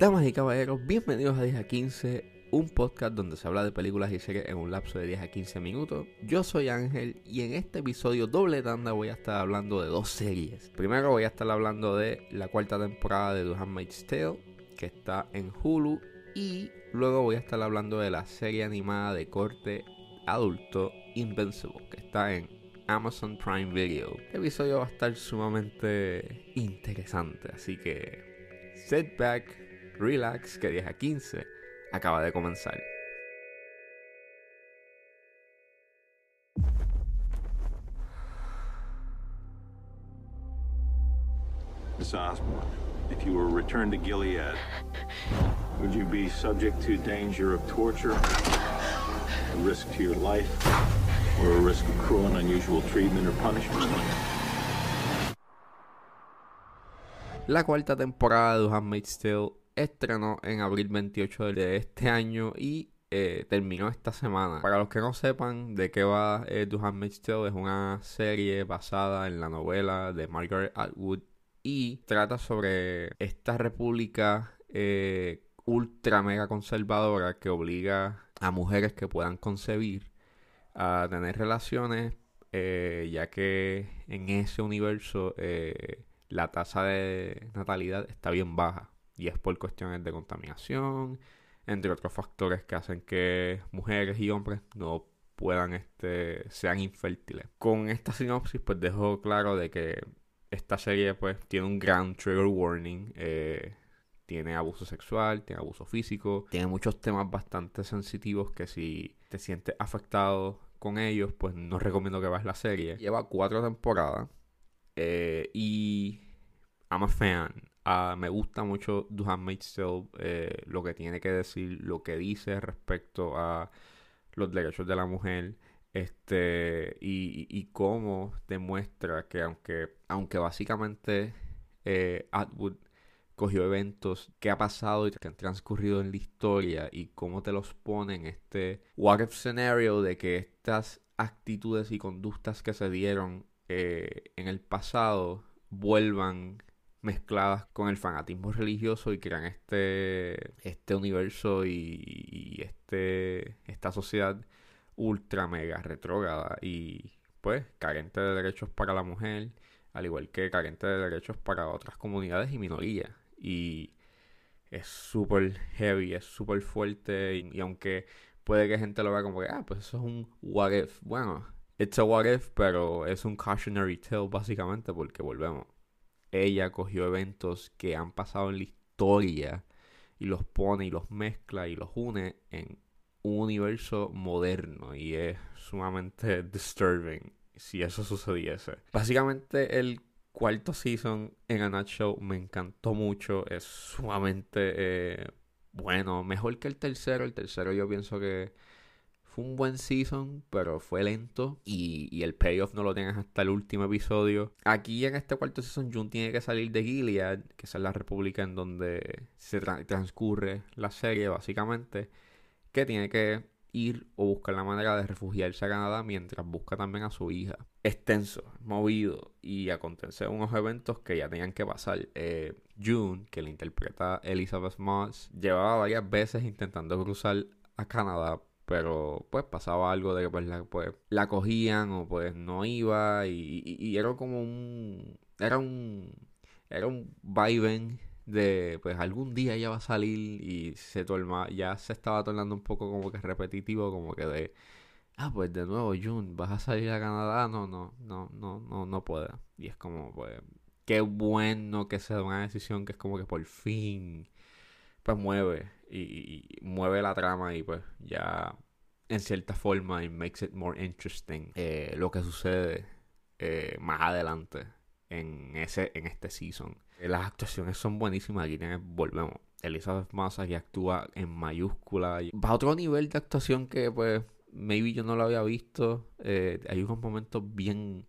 Damas y caballeros, bienvenidos a 10 a 15, un podcast donde se habla de películas y series en un lapso de 10 a 15 minutos. Yo soy Ángel y en este episodio doble tanda voy a estar hablando de dos series. Primero voy a estar hablando de la cuarta temporada de The Handmaid's Tale, que está en Hulu, y luego voy a estar hablando de la serie animada de corte adulto Invincible, que está en Amazon Prime Video. Este episodio va a estar sumamente interesante, así que sit back, relax, que 10 a 15 acaba de comenzar. Miss Osborne, if you were returned to Gilead, would you be subject to danger of torture, risk to your life, or a risk of cruel and unusual treatment or punishment? La cuarta temporada de Handmaid's Tale estrenó en abril 28 de este año y eh, terminó esta semana. Para los que no sepan de qué va eh, The Handmaid's Tale, es una serie basada en la novela de Margaret Atwood y trata sobre esta república eh, ultra mega conservadora que obliga a mujeres que puedan concebir a tener relaciones, eh, ya que en ese universo eh, la tasa de natalidad está bien baja y es por cuestiones de contaminación, entre otros factores que hacen que mujeres y hombres no puedan, este, sean infértiles. Con esta sinopsis, pues dejo claro de que esta serie, pues, tiene un gran trigger warning. Eh, tiene abuso sexual, tiene abuso físico, tiene muchos temas bastante sensitivos que si te sientes afectado con ellos, pues no recomiendo que veas la serie. Lleva cuatro temporadas eh, y I'm a fan. Ah, me gusta mucho The Handmaid's Tale, eh, lo que tiene que decir, lo que dice respecto a los derechos de la mujer. Este, y, cómo demuestra que aunque, aunque básicamente eh, Atwood cogió eventos que ha pasado y que han transcurrido en la historia y cómo te los pone en este what if scenario de que estas actitudes y conductas que se dieron eh, en el pasado vuelvan mezcladas con el fanatismo religioso y crean este, este universo y, y este, esta sociedad ultra mega retrógrada y pues carente de derechos para la mujer, al igual que carente de derechos para otras comunidades y minorías. Y es súper heavy, es súper fuerte y, aunque puede que gente lo vea como que, ah, pues eso es un what if. Bueno, it's a what if, pero es un cautionary tale básicamente porque volvemos. Ella cogió eventos que han pasado en la historia y los pone y los mezcla y los une en un universo moderno y es sumamente disturbing si eso sucediese. Básicamente el cuarto season en A Nutshell me encantó mucho, es sumamente eh, bueno, mejor que el tercero, el tercero yo pienso que fue un buen season, pero fue lento y, el payoff no lo tienes hasta el último episodio. Aquí en este cuarto season June tiene que salir de Gilead, que es la república en donde se tra transcurre la serie básicamente que tiene que ir o buscar la manera de refugiarse a Canadá mientras busca también a su hija. Extenso, movido y acontecer unos eventos que ya tenían que pasar. Eh, June, que le interpreta Elizabeth Moss, llevaba varias veces intentando cruzar a Canadá, pero pues pasaba algo de que pues la, pues, la cogían o pues no iba y, y, y era como un... Era un... Era un vaivén de pues algún día ella va a salir y se torna, ya se estaba tornando un poco como que repetitivo, como que de ah pues de nuevo June, vas a salir a Canadá, no, no, no, no, no, no puede. Y es como pues qué bueno que sea una decisión que es como que por fin pues mueve y, y mueve la trama y pues ya en cierta forma it makes it more interesting eh, lo que sucede eh, más adelante en ese en este season. Las actuaciones son buenísimas. Aquí volvemos. Elizabeth Massa que actúa en mayúscula. Va a otro nivel de actuación que, pues, maybe yo no lo había visto. Eh, hay unos momentos bien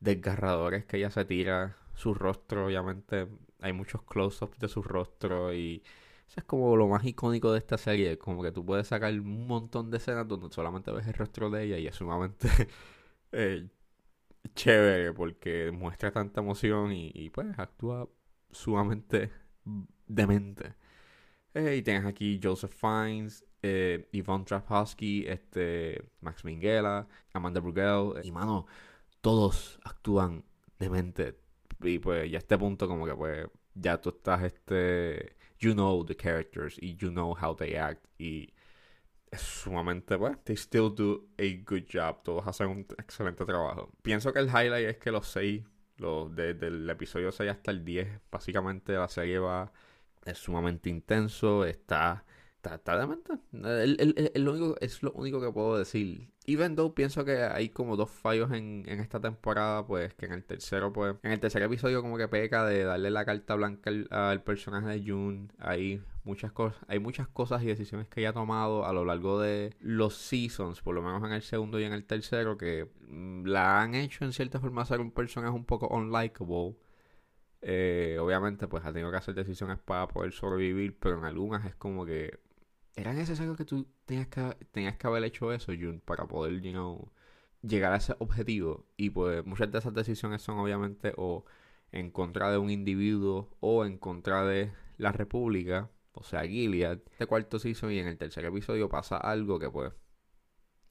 desgarradores que ella se tira. Su rostro, obviamente, hay muchos close-ups de su rostro. Y eso es como lo más icónico de esta serie. Como que tú puedes sacar un montón de escenas donde solamente ves el rostro de ella y es sumamente eh, chévere porque muestra tanta emoción y, pues actúa sumamente demente. Eh, y tienes aquí Joseph Fiennes, eh, Yvonne Trapowski, este, Max Minghella, Amanda Brugel. y mano, todos actúan demente. Y pues ya a este punto como que pues ya tú estás este... You know the characters y you know how they act y es sumamente bueno. They still do a good job. Todos hacen un excelente trabajo. Pienso que el highlight es que los seis, los desde el episodio 6 hasta el 10, básicamente la serie va sumamente intenso, está está, está demente. El, único, es lo único que puedo decir. Even though pienso que hay como dos fallos en, en, esta temporada, pues que en el tercero, pues, en el tercer episodio como que peca de darle la carta blanca al, personaje de June. Hay muchas cosas, hay muchas cosas y decisiones que ella ha tomado a lo largo de los seasons, por lo menos en el segundo y en el tercero, que mm, la han hecho en cierta forma ser un personaje un poco unlikable. Eh, obviamente, pues ha tenido que hacer decisiones para poder sobrevivir, pero en algunas es como que era necesario que tú tenías que, tenías que haber hecho eso, Jun, para poder, llegar a ese objetivo. Y pues muchas de esas decisiones son obviamente o en contra de un individuo o en contra de la república, o sea, Gilead. Este cuarto season y en el tercer episodio pasa algo que pues,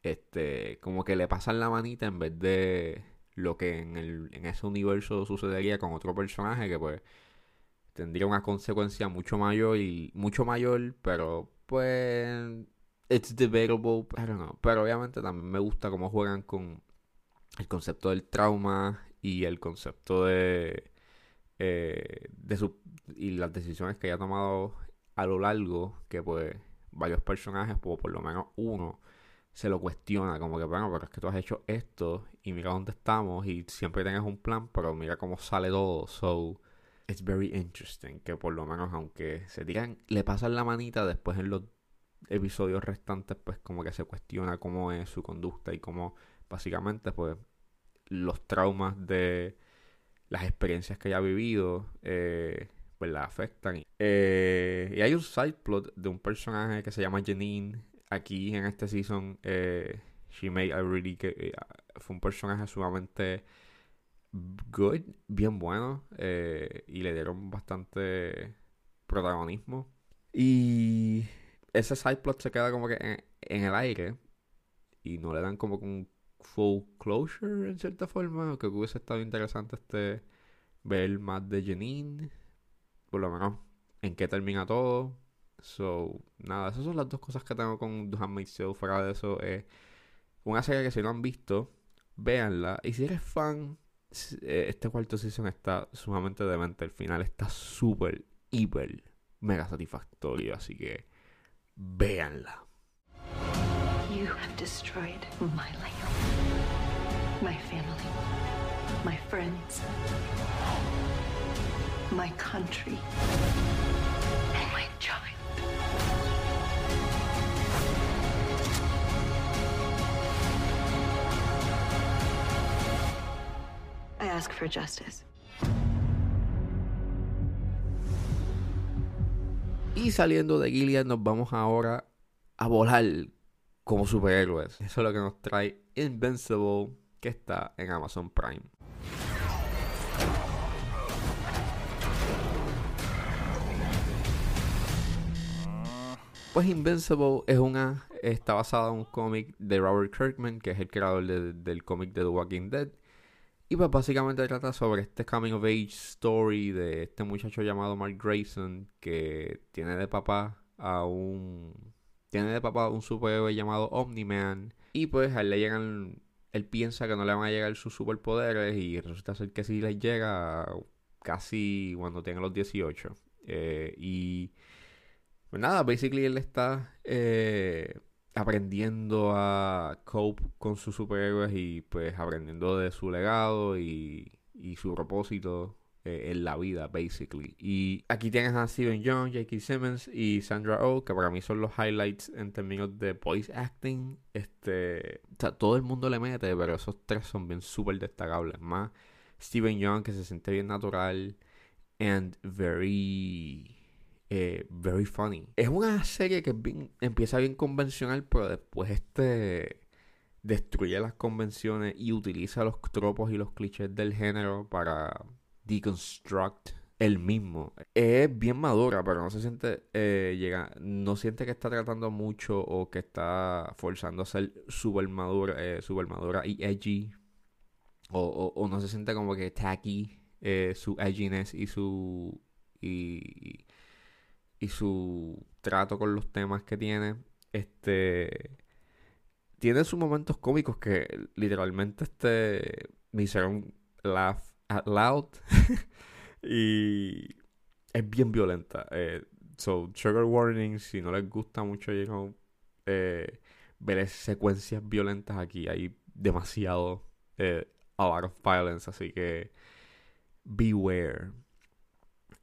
este, como que le pasan la manita en vez de lo que en, el, en ese universo sucedería con otro personaje que pues tendría una consecuencia mucho mayor y mucho mayor, pero pues it's debatable, I don't know. Pero obviamente también me gusta cómo juegan con el concepto del trauma y el concepto de, eh, de su, y las decisiones que haya tomado a lo largo, que pues varios personajes, o por lo menos uno, se lo cuestiona, como que bueno, pero es que tú has hecho esto y mira dónde estamos y siempre tienes un plan, pero mira cómo sale todo. So, it's very interesting que por lo menos aunque se tiran, le pasan la manita después en los episodios restantes pues como que se cuestiona cómo es su conducta y cómo básicamente pues los traumas de las experiencias que haya vivido eh, pues la afectan. Eh, y hay un side plot de un personaje que se llama Janine aquí en este season. Eh, she made a really fue un personaje sumamente good, bien bueno eh, y le dieron bastante protagonismo. Y ese side plot se queda como que en, el aire y no le dan como un full closure en cierta forma. Que hubiese estado interesante este ver más de Janine, por lo menos en qué termina todo. So, nada, esas son las dos cosas que tengo con The Handmaid's Tale. Fuera de eso, es una serie que si no han visto, véanla. Y si eres fan eh, este cuarto season está sumamente demente. El final está súper, hiper, mega satisfactorio. Así que véanla. You have destroyed my land, my family, my friends, my country. for justice. Y saliendo de Gilead nos vamos ahora a volar como superhéroes. Eso es lo que nos trae Invincible, que está en Amazon Prime. Pues Invincible es una está basada en un cómic de Robert Kirkman, que es el creador del cómic de The Walking Dead. Y pues básicamente trata sobre este coming of age story de este muchacho llamado Mark Grayson que tiene de papá a un tiene de papá un superhéroe llamado Omni-Man y pues a él le llegan él piensa que no le van a llegar sus superpoderes y resulta ser que sí les llega casi cuando tiene los 18 eh, y pues nada, basically él está eh, aprendiendo a cope con sus superhéroes y pues aprendiendo de su legado y, su propósito eh, en la vida, basically. Y aquí tienes a Steven Young, J.K. Simmons y Sandra Oh, que para mí son los highlights en términos de voice acting. Este, o sea, todo el mundo le mete, pero esos tres son bien súper destacables. Más Steven Young, que se siente bien natural and very eh, very funny. Es una serie que empieza bien convencional, pero después este destruye las convenciones y utiliza los tropos y los clichés del género para deconstruct el mismo. Es bien madura, pero no se siente, eh, llega, no siente que está tratando mucho o que está forzando a ser super eh, madura y edgy. O, no se siente como que tacky eh, su edginess y su y su trato con los temas que tiene. Este tiene sus momentos cómicos que literalmente este me hicieron laugh out loud. y es bien violenta. Eh, so, Trigger Warning, si no les gusta mucho you eh, ver secuencias violentas aquí, hay demasiado, eh, a lot of violence, así que beware.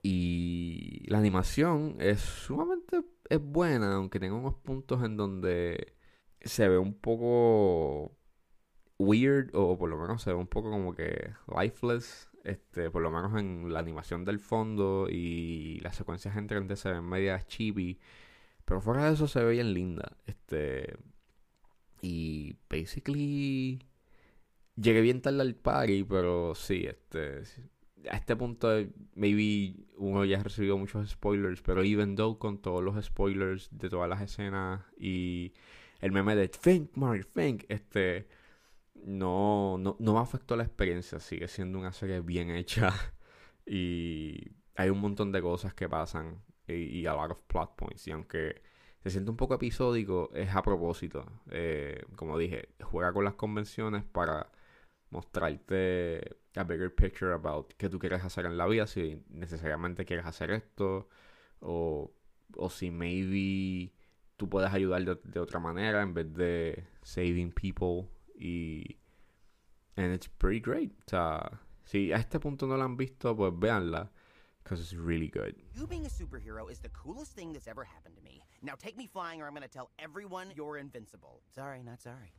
Y la animación es sumamente es buena, aunque tenga unos puntos en donde se ve un poco weird, o por lo menos se ve un poco como que lifeless. Este, por lo menos en la animación del fondo y las secuencias entre se ven medias chibi. Pero fuera de eso se ve bien linda. Este. Y basically. Llegué bien tarde al party, pero sí, este a este punto, maybe uno ya ha recibido muchos spoilers, pero even though con todos los spoilers de todas las escenas y el meme de Think, Mark, Think, este, no, no, no me afectó la experiencia, sigue siendo una serie bien hecha y hay un montón de cosas que pasan y, a lot of plot points y aunque se siente un poco episódico, es a propósito. Eh, como dije, juega con las convenciones para mostrarte a bigger picture about qué tú quieres hacer en la vida, si necesariamente quieres hacer esto, o, o si maybe tú puedes ayudar de, otra manera en vez de saving people y and it's pretty great. O sea, si a este punto no la han visto, pues véanla because it's really good. I'm going to tell everyone you're invincible. Sorry, not sorry.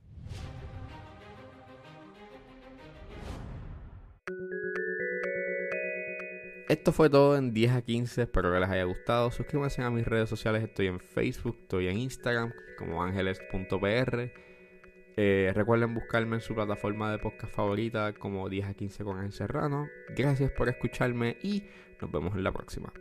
Esto fue todo en 10 a 15, espero que les haya gustado. Suscríbanse a mis redes sociales, estoy en Facebook, estoy en Instagram como ángeles.pr. Eh, recuerden buscarme en su plataforma de podcast favorita como 10 a 15 con Ángel Serrano. Gracias por escucharme y nos vemos en la próxima.